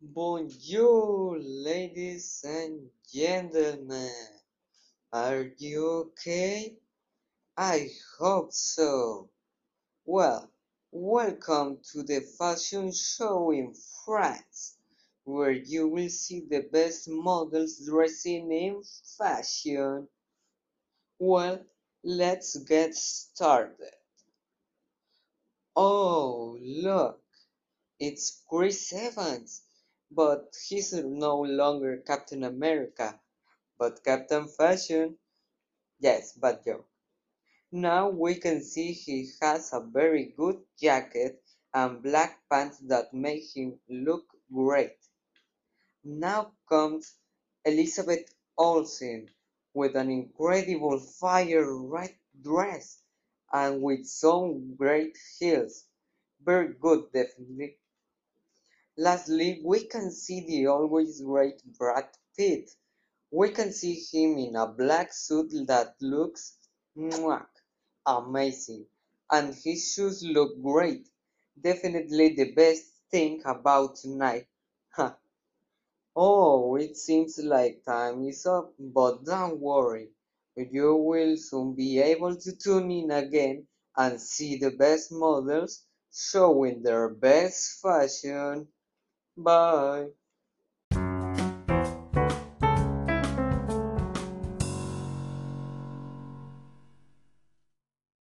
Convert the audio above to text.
Bonjour, ladies and gentlemen. Are you okay? I hope so. Well, welcome to the fashion show in France, where you will see the best models dressing in fashion. Well, let's get started. Oh, look, it's Chris Evans but he's no longer Captain America, but Captain Fashion. Yes, bad joke. Now we can see he has a very good jacket and black pants that make him look great. Now comes Elizabeth Olsen with an incredible fire red dress and with some great heels. Very good, definitely. Lastly, we can see the always great Brad Pitt. We can see him in a black suit that looks mwah, amazing, and his shoes look great. Definitely the best thing about tonight. oh, it seems like time is up, but don't worry. You will soon be able to tune in again and see the best models showing their best fashion. Bye.